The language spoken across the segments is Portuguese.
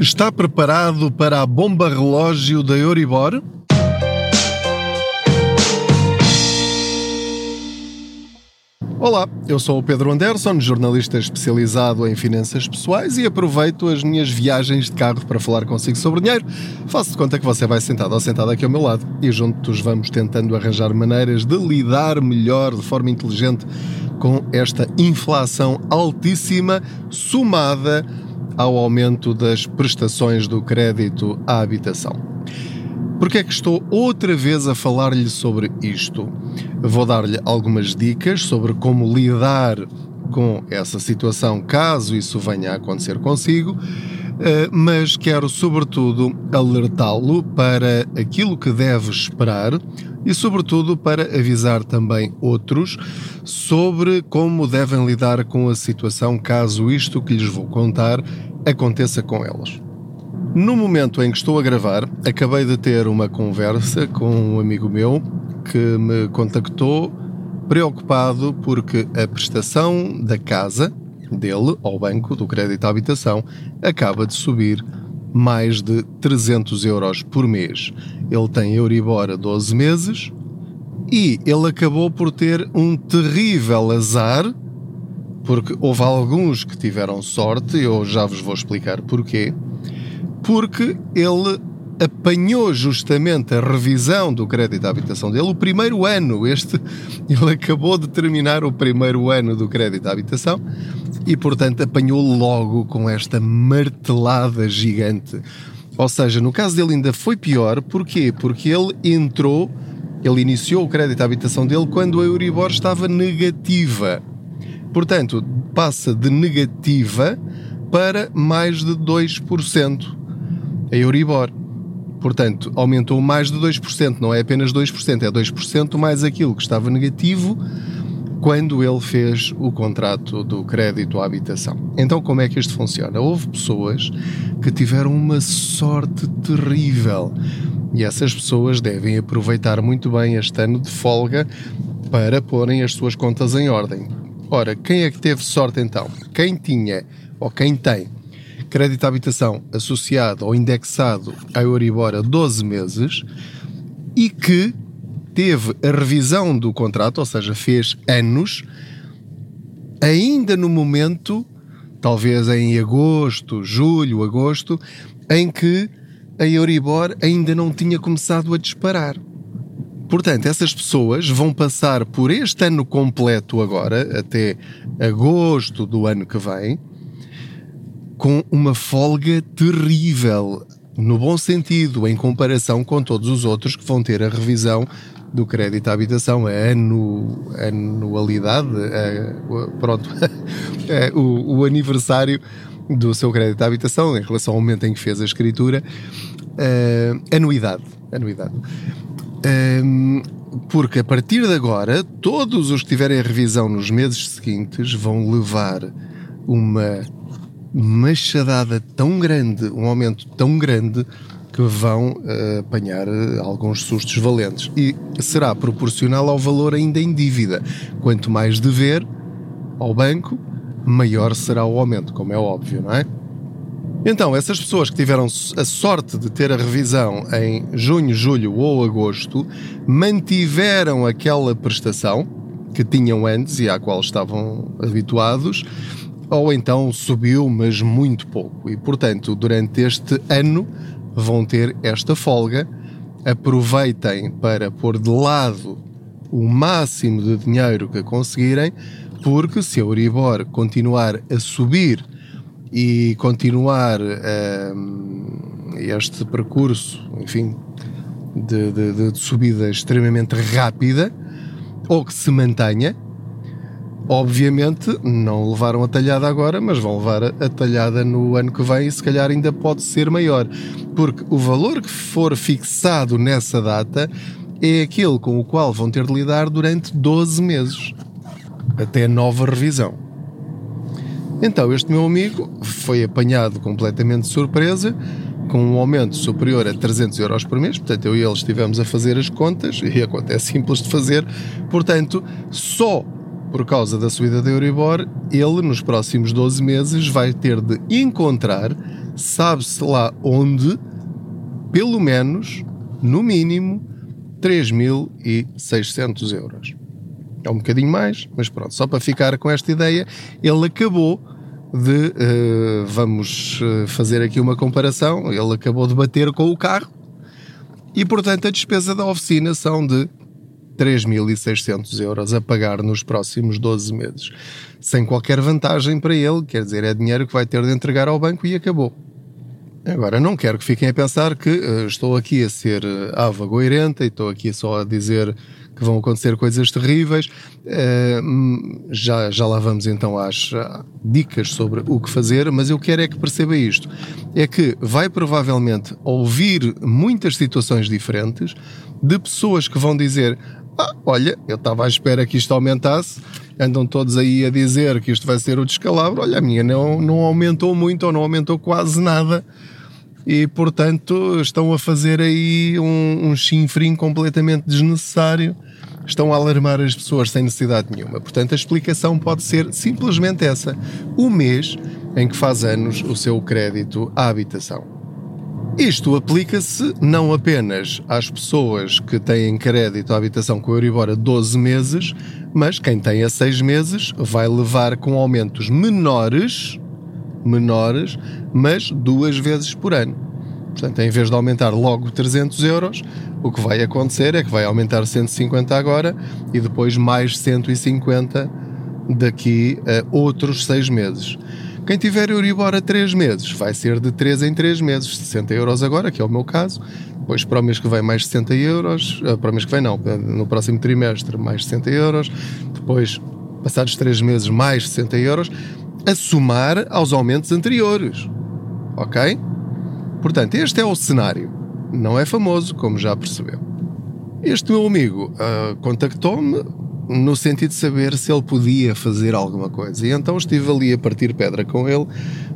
Está preparado para a bomba relógio da Euribor? Olá, eu sou o Pedro Anderson, jornalista especializado em finanças pessoais e aproveito as minhas viagens de carro para falar consigo sobre dinheiro. Faço de conta que você vai sentado ou sentado aqui ao meu lado e juntos vamos tentando arranjar maneiras de lidar melhor, de forma inteligente, com esta inflação altíssima somada ao aumento das prestações do crédito à habitação. Porque é que estou outra vez a falar-lhe sobre isto? Vou dar-lhe algumas dicas sobre como lidar com essa situação caso isso venha a acontecer consigo, eh, mas quero sobretudo alertá-lo para aquilo que deve esperar e, sobretudo, para avisar também outros sobre como devem lidar com a situação caso isto que lhes vou contar aconteça com elas. No momento em que estou a gravar, acabei de ter uma conversa com um amigo meu que me contactou preocupado porque a prestação da casa dele ao banco do crédito à habitação acaba de subir mais de 300 euros por mês. Ele tem Euribor a 12 meses e ele acabou por ter um terrível azar porque houve alguns que tiveram sorte, eu já vos vou explicar porquê, porque ele apanhou justamente a revisão do crédito à habitação dele, o primeiro ano, este, ele acabou de terminar o primeiro ano do crédito à habitação e, portanto, apanhou logo com esta martelada gigante. Ou seja, no caso dele ainda foi pior, porquê? Porque ele entrou, ele iniciou o crédito à habitação dele quando a Euribor estava negativa. Portanto, passa de negativa para mais de 2% a Euribor. Portanto, aumentou mais de 2%, não é apenas 2%, é 2% mais aquilo que estava negativo quando ele fez o contrato do crédito à habitação. Então, como é que isto funciona? Houve pessoas que tiveram uma sorte terrível e essas pessoas devem aproveitar muito bem este ano de folga para porem as suas contas em ordem. Ora, quem é que teve sorte então? Quem tinha ou quem tem crédito à habitação associado ou indexado à Euribor a 12 meses e que teve a revisão do contrato, ou seja, fez anos, ainda no momento, talvez em agosto, julho, agosto, em que a Euribor ainda não tinha começado a disparar. Portanto, essas pessoas vão passar por este ano completo agora, até agosto do ano que vem, com uma folga terrível, no bom sentido, em comparação com todos os outros que vão ter a revisão do crédito à habitação, a anu, anualidade, a, pronto, a, o, o, aniversário do seu crédito à habitação em relação ao momento em que fez a escritura, anuidade, anuidade. Um, porque a partir de agora, todos os que tiverem a revisão nos meses seguintes vão levar uma machadada tão grande, um aumento tão grande, que vão uh, apanhar uh, alguns sustos valentes. E será proporcional ao valor ainda em dívida. Quanto mais dever ao banco, maior será o aumento, como é óbvio, não é? Então, essas pessoas que tiveram a sorte de ter a revisão em junho, julho ou agosto, mantiveram aquela prestação que tinham antes e à qual estavam habituados, ou então subiu, mas muito pouco. E, portanto, durante este ano vão ter esta folga. Aproveitem para pôr de lado o máximo de dinheiro que conseguirem, porque se a Euribor continuar a subir e continuar uh, este percurso, enfim, de, de, de, subida extremamente rápida, ou que se mantenha, obviamente não levaram a talhada agora, mas vão levar a talhada no ano que vem e se calhar ainda pode ser maior, porque o valor que for fixado nessa data é aquele com o qual vão ter de lidar durante 12 meses, até nova revisão. Então, este meu amigo foi apanhado completamente de surpresa, com um aumento superior a 300 euros por mês. Portanto, eu e ele estivemos a fazer as contas, e a conta é simples de fazer. Portanto, só por causa da subida da Euribor, ele, nos próximos 12 meses, vai ter de encontrar sabe-se lá onde, pelo menos, no mínimo, 3.600 euros. É um bocadinho mais, mas pronto, só para ficar com esta ideia, ele acabou de, uh, vamos eh, fazer aqui uma comparação, ele acabou de bater com o carro e, portanto, a despesa da oficina são de 3.600 euros a pagar nos próximos 12 meses. Sem qualquer vantagem para ele, quer dizer, é dinheiro que vai ter de entregar ao banco e acabou. Agora, não quero que fiquem a pensar que uh, estou aqui a ser uh, ava goirenta e estou aqui só a dizer vão acontecer coisas terríveis. Uh, já, já lá vamos então às dicas sobre o que fazer, mas eu quero é que perceba isto. É que vai provavelmente ouvir muitas situações diferentes de pessoas que vão dizer ah, olha, eu estava à espera que isto aumentasse, andam todos aí a dizer que isto vai ser o descalabro, olha, a minha não, não aumentou muito ou não aumentou quase nada e portanto estão a fazer aí um, um chinfrim completamente desnecessário estão a alarmar as pessoas sem necessidade nenhuma. Portanto, a explicação pode ser simplesmente essa: o mês em que faz anos o seu crédito à habitação. Isto aplica-se não apenas às pessoas que têm crédito à habitação com Euribor a 12 meses, mas quem tem a 6 meses vai levar com aumentos menores, menores, mas duas vezes por ano. Portanto, em vez de aumentar logo 300 euros, o que vai acontecer é que vai aumentar 150 agora e depois mais 150 daqui a outros 6 meses. Quem tiver Euribor a 3 meses vai ser de 3 em 3 meses, 60 euros agora, que é o meu caso. Depois para o mês que vem mais 60 euros, eh, para o mês que vem não, no próximo trimestre mais 60 euros. Depois, passados 3 meses, mais 60 euros, a somar aos aumentos anteriores. Ok? Portanto, este é o cenário. Não é famoso, como já percebeu. Este meu amigo uh, contactou-me no sentido de saber se ele podia fazer alguma coisa. E então estive ali a partir pedra com ele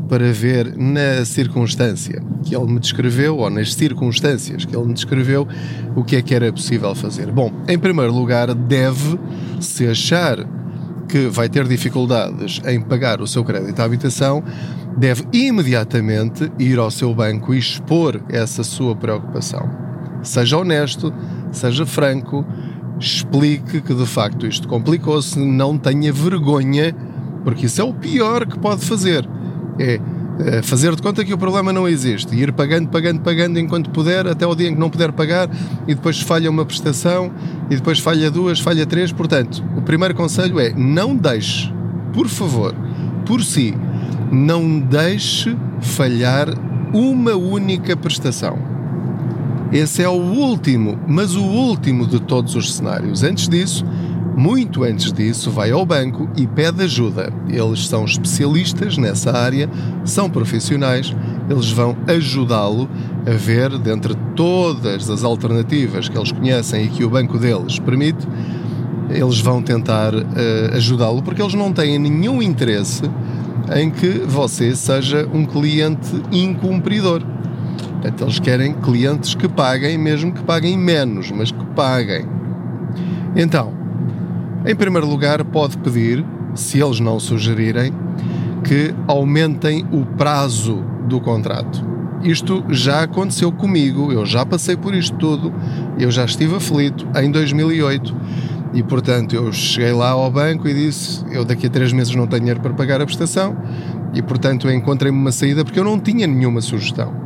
para ver na circunstância que ele me descreveu, ou nas circunstâncias que ele me descreveu, o que é que era possível fazer. Bom, em primeiro lugar, deve, se achar que vai ter dificuldades em pagar o seu crédito à habitação, deve imediatamente ir ao seu banco e expor essa sua preocupação. Seja honesto, seja franco, explique que de facto isto complicou-se, não tenha vergonha, porque isso é o pior que pode fazer. É, fazer de conta que o problema não existe, ir pagando, pagando, pagando enquanto puder, até o dia em que não puder pagar, e depois falha uma prestação, e depois falha duas, falha três. Portanto, o primeiro conselho é não deixe, por favor, por si, não deixe falhar uma única prestação esse é o último, mas o último de todos os cenários. Antes disso, muito antes disso, vai ao banco e pede ajuda. Eles são especialistas nessa área, são profissionais, eles vão ajudá-lo a ver, dentre todas as alternativas que eles conhecem e que o banco deles permite, eles vão tentar uh, ajudá-lo porque eles não têm nenhum interesse em que você seja um cliente incumpridor. Portanto, eles querem clientes que paguem, mesmo que paguem menos, mas que paguem. Então, em primeiro lugar, pode pedir, se eles não sugerirem, que aumentem o prazo do contrato. Isto já aconteceu comigo, eu já passei por isto tudo, eu já estive aflito em 2008 e, portanto, eu cheguei lá ao banco e disse: Eu daqui a três meses não tenho dinheiro para pagar a prestação e, portanto, encontrei-me uma saída porque eu não tinha nenhuma sugestão.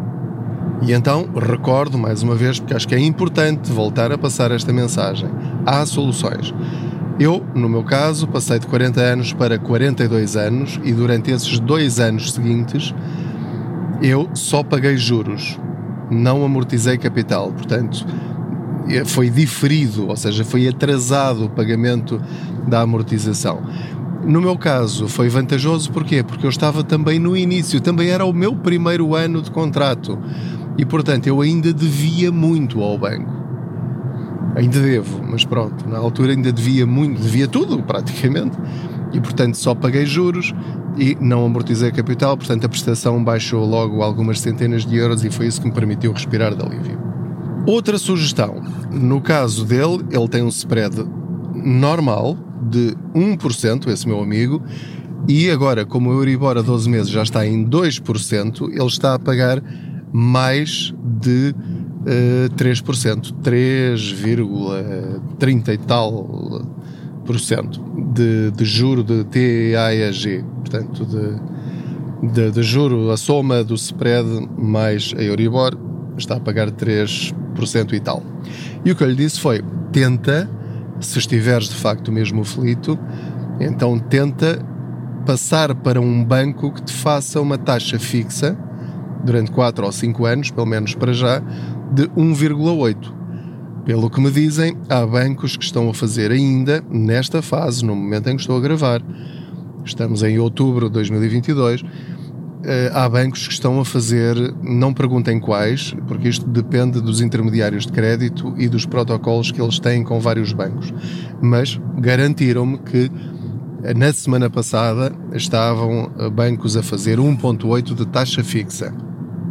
E então recordo mais uma vez, porque acho que é importante voltar a passar esta mensagem. Há soluções. Eu, no meu caso, passei de 40 anos para 42 anos e durante esses dois anos seguintes eu só paguei juros, não amortizei capital. Portanto, foi diferido, ou seja, foi atrasado o pagamento da amortização. No meu caso, foi vantajoso porquê? Porque eu estava também no início, também era o meu primeiro ano de contrato. E portanto eu ainda devia muito ao banco. Ainda devo, mas pronto, na altura ainda devia muito, devia tudo praticamente. E portanto só paguei juros e não amortizei capital, portanto a prestação baixou logo algumas centenas de euros e foi isso que me permitiu respirar de alívio. Outra sugestão, no caso dele, ele tem um spread normal de 1%, esse meu amigo, E agora, como o Euribor a 12 meses já está em 2%, ele está a pagar mais de uh, 3%, 3,30 e tal por cento de, de juro de TAEG, portanto, de, de, de juro, a soma do spread mais a Euribor está a pagar 3% e tal. E o que eu lhe disse foi: tenta, se estiveres de facto mesmo aflito, então tenta passar para um banco que te faça uma taxa fixa durante 4 ou 5 anos, pelo menos para já, de 1,8. Pelo que me dizem, há bancos que estão a fazer ainda, nesta fase, no momento em que estou a gravar, estamos em outubro de 2022, eh, há bancos que estão a fazer, não perguntem quais, porque isto depende dos intermediários de crédito e dos protocolos que eles têm com vários bancos, mas garantiram-me que eh, na semana passada estavam eh, bancos a fazer 1,8 de taxa fixa.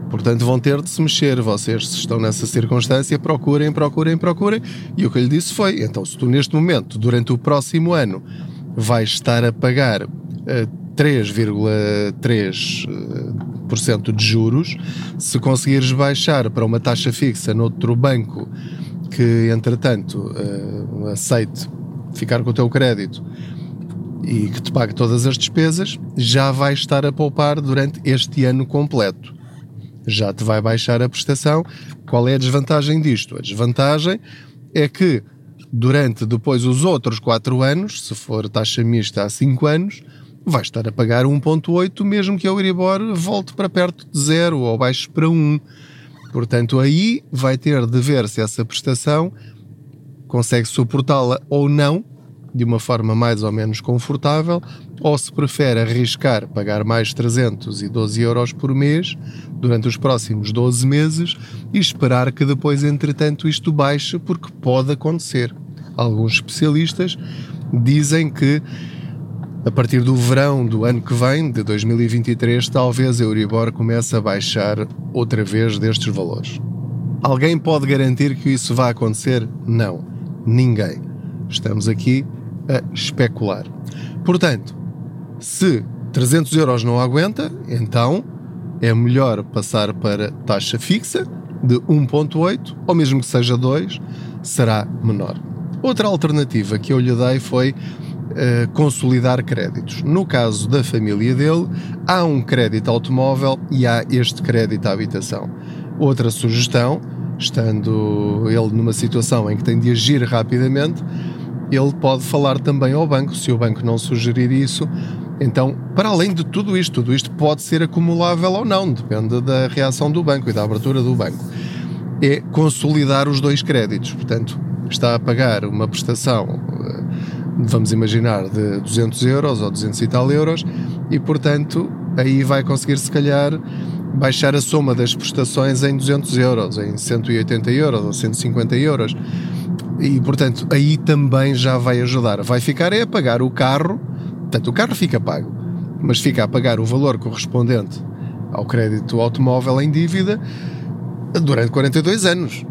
Portanto, vão ter de se mexer. Vocês, se estão nessa circunstância, procurem, procurem, procurem. E o que eu lhe disse foi: então, se tu neste momento, durante o próximo ano, vais estar a pagar uh, 3,3% de juros, se conseguires baixar para uma taxa fixa noutro banco que, entretanto, uh, aceite ficar com o teu crédito e que te pague todas as despesas, já vais estar a poupar durante este ano completo. Já te vai baixar a prestação. Qual é a desvantagem disto? A desvantagem é que durante depois os outros 4 anos, se for taxa mista há 5 anos, vai estar a pagar 1.8 mesmo que a Euribor volte para perto de zero ou baixo para 1. Portanto, aí vai ter de ver se essa prestação consegue suportá-la ou não de uma forma mais ou menos confortável, ou se prefere arriscar pagar mais 312 euros por mês durante os próximos 12 meses e esperar que depois, entretanto, isto baixe, porque pode acontecer. Alguns especialistas dizem que a partir do verão do ano que vem, de 2023, talvez a Euribor comece a baixar outra vez destes valores. Alguém pode garantir que isso vai acontecer? Não. Ninguém. Estamos aqui a especular. Portanto, se 300 euros não aguenta, então é melhor passar para taxa fixa de 1.8 ou mesmo que seja 2, será menor. Outra alternativa que eu lhe dei foi uh, consolidar créditos. No caso da família dele, há um crédito automóvel e há este crédito à habitação. Outra sugestão, estando ele numa situação em que tem de agir rapidamente, ele pode falar também ao banco, se o banco não sugerir isso. Então, para além de tudo isto, tudo isto pode ser acumulável ou não, depende da reação do banco e da abertura do banco. É consolidar os dois créditos. Portanto, está a pagar uma prestação vamos imaginar, de 200 euros ou 200 e tal euros, e portanto aí vai conseguir se calhar baixar a soma das prestações em 200 euros, em 180 euros ou 150 euros. E portanto aí também já vai ajudar. Vai ficar é a pagar o carro, portanto o carro fica pago, mas fica a pagar o valor correspondente ao crédito automóvel em dívida durante 42 anos.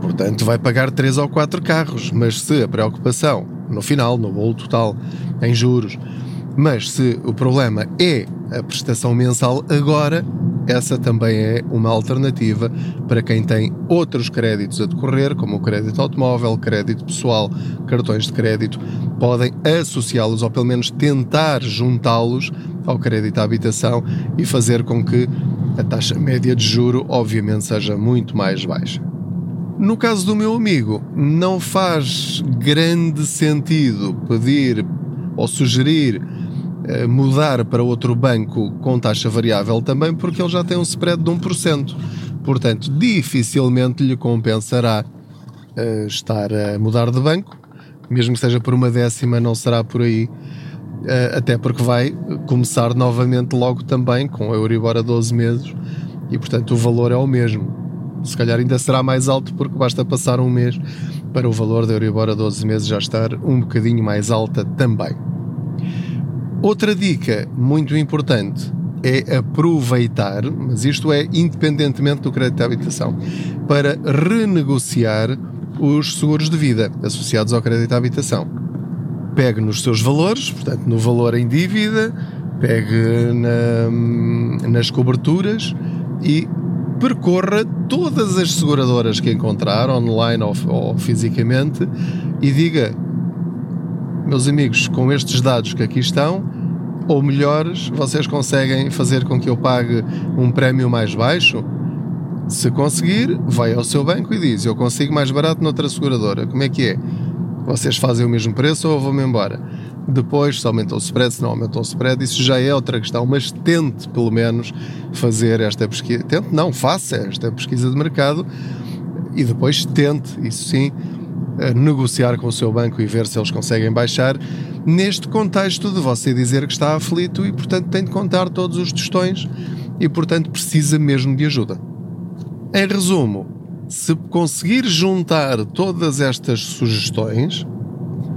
Portanto, vai pagar 3 ou 4 carros, mas se a preocupação no final, no bolo total, em juros. Mas se o problema é a prestação mensal agora, essa também é uma alternativa para quem tem outros créditos a decorrer, como o crédito automóvel, crédito pessoal, cartões de crédito, podem associá-los ou pelo menos tentar juntá-los ao crédito à habitação e fazer com que a taxa média de juro, obviamente, seja muito mais baixa. No caso do meu amigo, não faz grande sentido pedir ou sugerir mudar para outro banco com taxa variável também, porque ele já tem um spread de 1%. Portanto, dificilmente lhe compensará uh, estar a mudar de banco, mesmo que seja por uma décima, não será por aí. Uh, até porque vai começar novamente logo também com a Euribor a 12 meses e, portanto, o valor é o mesmo se calhar ainda será mais alto porque basta passar um mês para o valor da Euribor a 12 meses já estar um bocadinho mais alta também. Outra dica muito importante é aproveitar, mas isto é independentemente do crédito de habitação, para renegociar os seguros de vida associados ao crédito de habitação. pegue nos seus valores, portanto, no valor em dívida, pegue na, nas coberturas e percorra todas as seguradoras que encontrar, online ou, ou fisicamente, e diga: meus amigos, com estes dados que aqui estão, ou melhores, vocês conseguem fazer com que eu pague um prémio mais baixo? Se conseguir, vai ao seu banco e diz: Eu consigo mais barato noutra seguradora. Como é que é? Vocês fazem o mesmo preço ou eu vou-me embora? Depois, se aumentou o spread, se não aumentou o spread, isso já é outra questão, mas tente pelo menos fazer esta pesquisa. Tente, não, faça esta pesquisa de mercado e depois tente, isso sim, negociar com o seu banco e ver se eles conseguem baixar. Neste contexto de você dizer que está aflito e, portanto, tem de contar todos os tostões e, portanto, precisa mesmo de ajuda. Em resumo, se conseguir juntar todas estas sugestões,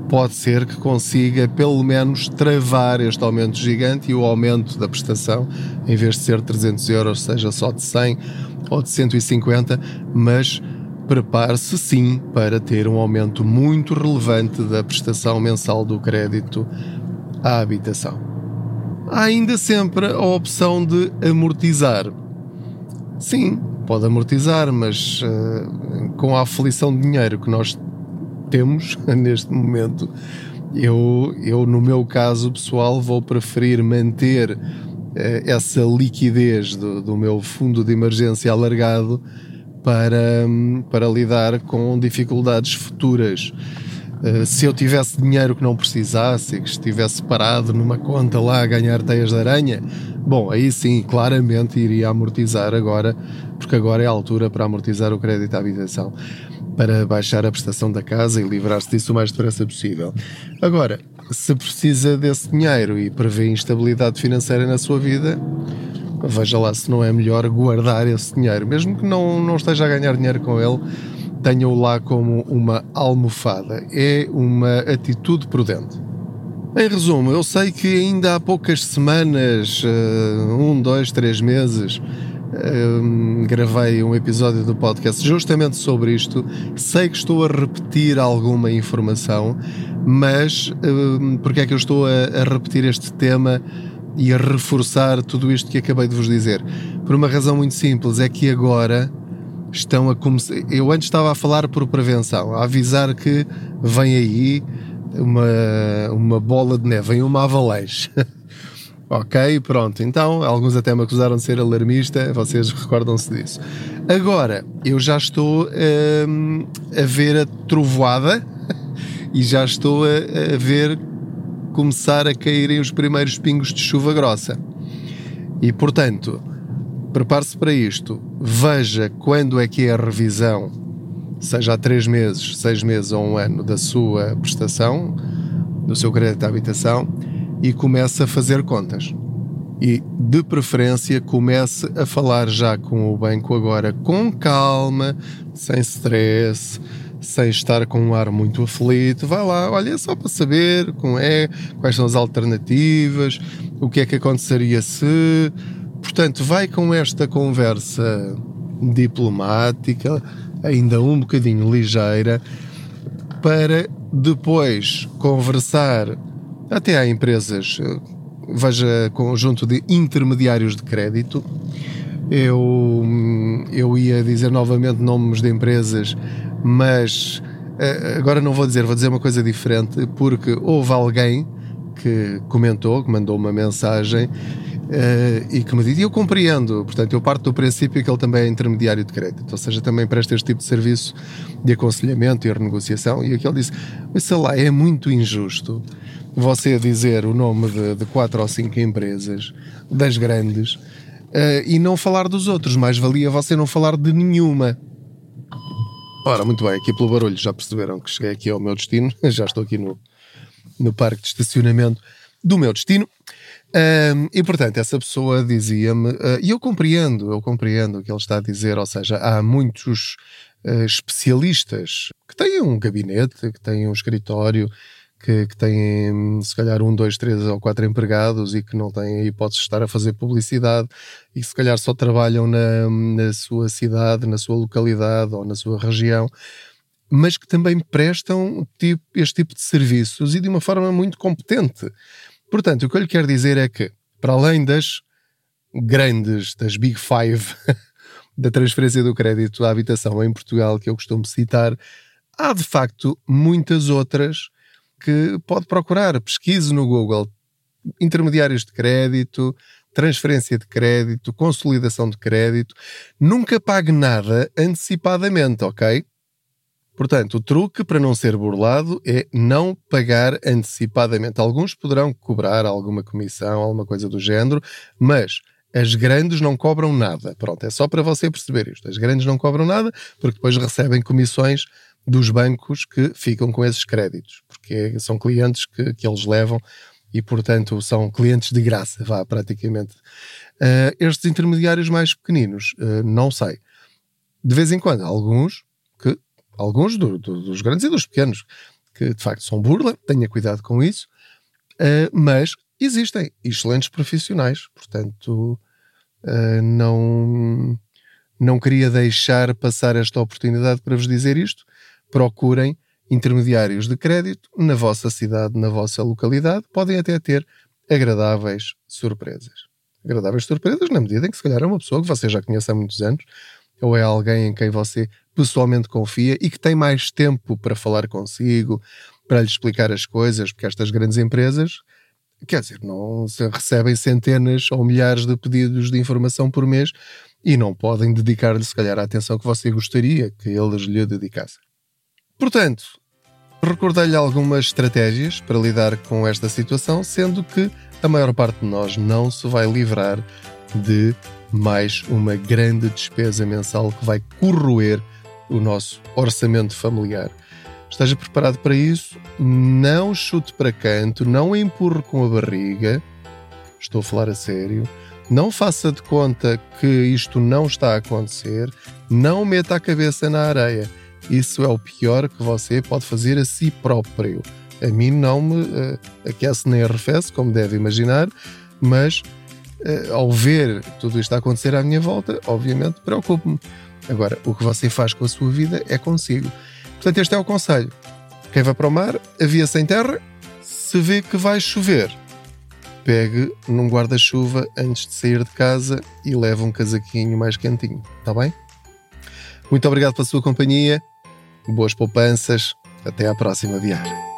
pode ser que consiga pelo menos travar este aumento gigante e o aumento da prestação, em vez de ser 300 euros, seja só de 100 ou de 150, mas prepare-se sim para ter um aumento muito relevante da prestação mensal do crédito à habitação. Há ainda sempre a opção de amortizar. Sim, pode amortizar, mas uh, com a aflição de dinheiro que nós temos neste momento, eu, eu, no meu caso pessoal, vou preferir manter uh, essa liquidez do, do, meu fundo de emergência alargado para, para lidar com dificuldades futuras. Uh, se eu tivesse dinheiro que não precisasse que estivesse parado numa conta lá a ganhar teias de aranha, bom, aí sim, claramente iria amortizar agora porque agora é a altura para amortizar o crédito à habitação, para baixar a prestação da casa e livrar-se disso o mais depressa possível. Agora, se precisa desse dinheiro e prevê instabilidade financeira na sua vida, veja lá se não é melhor guardar esse dinheiro, mesmo que não, não esteja a ganhar dinheiro com ele, tenha-o lá como uma almofada. É uma atitude prudente. Em resumo, eu sei que ainda há poucas semanas, eh, um, dois, três meses, um, gravei um episódio do podcast justamente sobre isto. Sei que estou a repetir alguma informação, mas um, porque é que eu estou a repetir este tema e a reforçar tudo isto que acabei de vos dizer? Por uma razão muito simples, é que agora estão a começar. Eu antes estava a falar por prevenção, a avisar que vem aí uma, uma bola de neve, vem uma avalanche. Ok, pronto. Então, alguns até me acusaram de ser alarmista, vocês recordam-se disso. Agora, eu já estou hum, a ver a trovoada e já estou a, a ver começar a caírem os primeiros pingos de chuva grossa. E, portanto, prepare-se para isto. Veja quando é que é a revisão, seja há três meses, seis meses ou um ano, da sua prestação, do seu crédito de habitação e comece a fazer contas. E, de preferência, comece a falar já com o banco agora com calma, sem stress, sem estar com um ar muito aflito. Vai lá, olha, é só para saber como é, quais são as alternativas, o que é que aconteceria se. Portanto, vai com esta conversa diplomática, ainda um bocadinho ligeira, para depois conversar até há empresas, veja conjunto de intermediários de crédito. Eu, eu ia dizer novamente nomes de empresas, mas eh, agora não vou dizer, vou dizer uma coisa diferente, porque houve alguém que comentou, que mandou uma mensagem Uh, e que me disse, e eu compreendo, portanto, eu parto do princípio que ele também é intermediário de crédito, ou seja, também presta este tipo de serviço de aconselhamento e renegociação, e aqui ele disse, mas sei lá, é muito injusto você dizer o nome de, de quatro ou cinco empresas, das grandes, uh, e não falar dos outros. Mais valia você não falar de nenhuma. Ora, muito bem, aqui pelo barulho já perceberam que cheguei aqui ao meu destino. Já estou aqui no, no parque de estacionamento do meu destino. Um, e portanto, essa pessoa dizia-me, uh, e eu compreendo, eu compreendo o que ele está a dizer, ou seja, há muitos uh, especialistas que têm um gabinete, que têm um escritório, que, que, têm se calhar um, dois, três ou quatro empregados e que não têm a hipótese de estar a fazer publicidade e que se calhar só trabalham na, na sua cidade, na sua localidade ou na sua região. mas que também prestam tipo, este tipo de serviços e de uma forma muito competente. Portanto, o que eu lhe quero dizer é que, para além das grandes, das Big Five da transferência do crédito à habitação em Portugal, que eu costumo citar, há de facto muitas outras que pode procurar. Pesquise no Google intermediários de crédito, transferência de crédito, consolidação de crédito. Nunca pague nada antecipadamente, ok? Portanto, o truque para não ser burlado é não pagar antecipadamente. Alguns poderão cobrar alguma comissão, alguma coisa do género, mas as grandes não cobram nada. Pronto, é só para você perceber isto. As grandes não cobram nada porque depois recebem comissões dos bancos que ficam com esses créditos, porque são clientes que, que eles levam e, portanto, são clientes de graça, vá, praticamente. Uh, estes intermediários mais pequeninos, uh, não sei. De vez em quando, alguns alguns do, do, dos grandes e dos pequenos, que de facto são burla, tenha cuidado com isso, uh, mas existem excelentes profissionais, portanto, não, não queria deixar passar esta oportunidade para vos dizer isto. Procurem intermediários de crédito na vossa cidade, na vossa localidade, podem até ter agradáveis surpresas. Agradáveis surpresas na medida em que se calhar é uma pessoa que você já conhece há muitos anos, ou é alguém em quem você pessoalmente confia e que tem mais tempo para falar consigo, para lhe explicar as coisas, porque estas grandes empresas, quer dizer, não recebem centenas ou milhares de pedidos de informação por mês e não podem dedicar-lhe, se calhar, a atenção que você gostaria que eles lhe dedicassem. Portanto, recordei-lhe algumas estratégias para lidar com esta situação, sendo que a maior parte de nós não se vai livrar de mais uma grande despesa mensal que vai corroer o nosso orçamento familiar. Esteja preparado para isso, não chute para canto, não empurre com a barriga, estou a falar a sério, não faça de conta que isto não está a acontecer, não meta a cabeça na areia. Isso é o pior que você pode fazer a si próprio. A mim não me uh, aquece nem arrefece, como deve imaginar, mas uh, ao ver tudo isto a acontecer à minha volta, obviamente preocupo-me. Agora, o que você faz com a sua vida é consigo. Portanto, este é o conselho. Quem vai para o mar, avia sem terra, se vê que vai chover, pegue num guarda-chuva antes de sair de casa e leve um casaquinho mais quentinho, está bem? Muito obrigado pela sua companhia, boas poupanças, até à próxima viagem.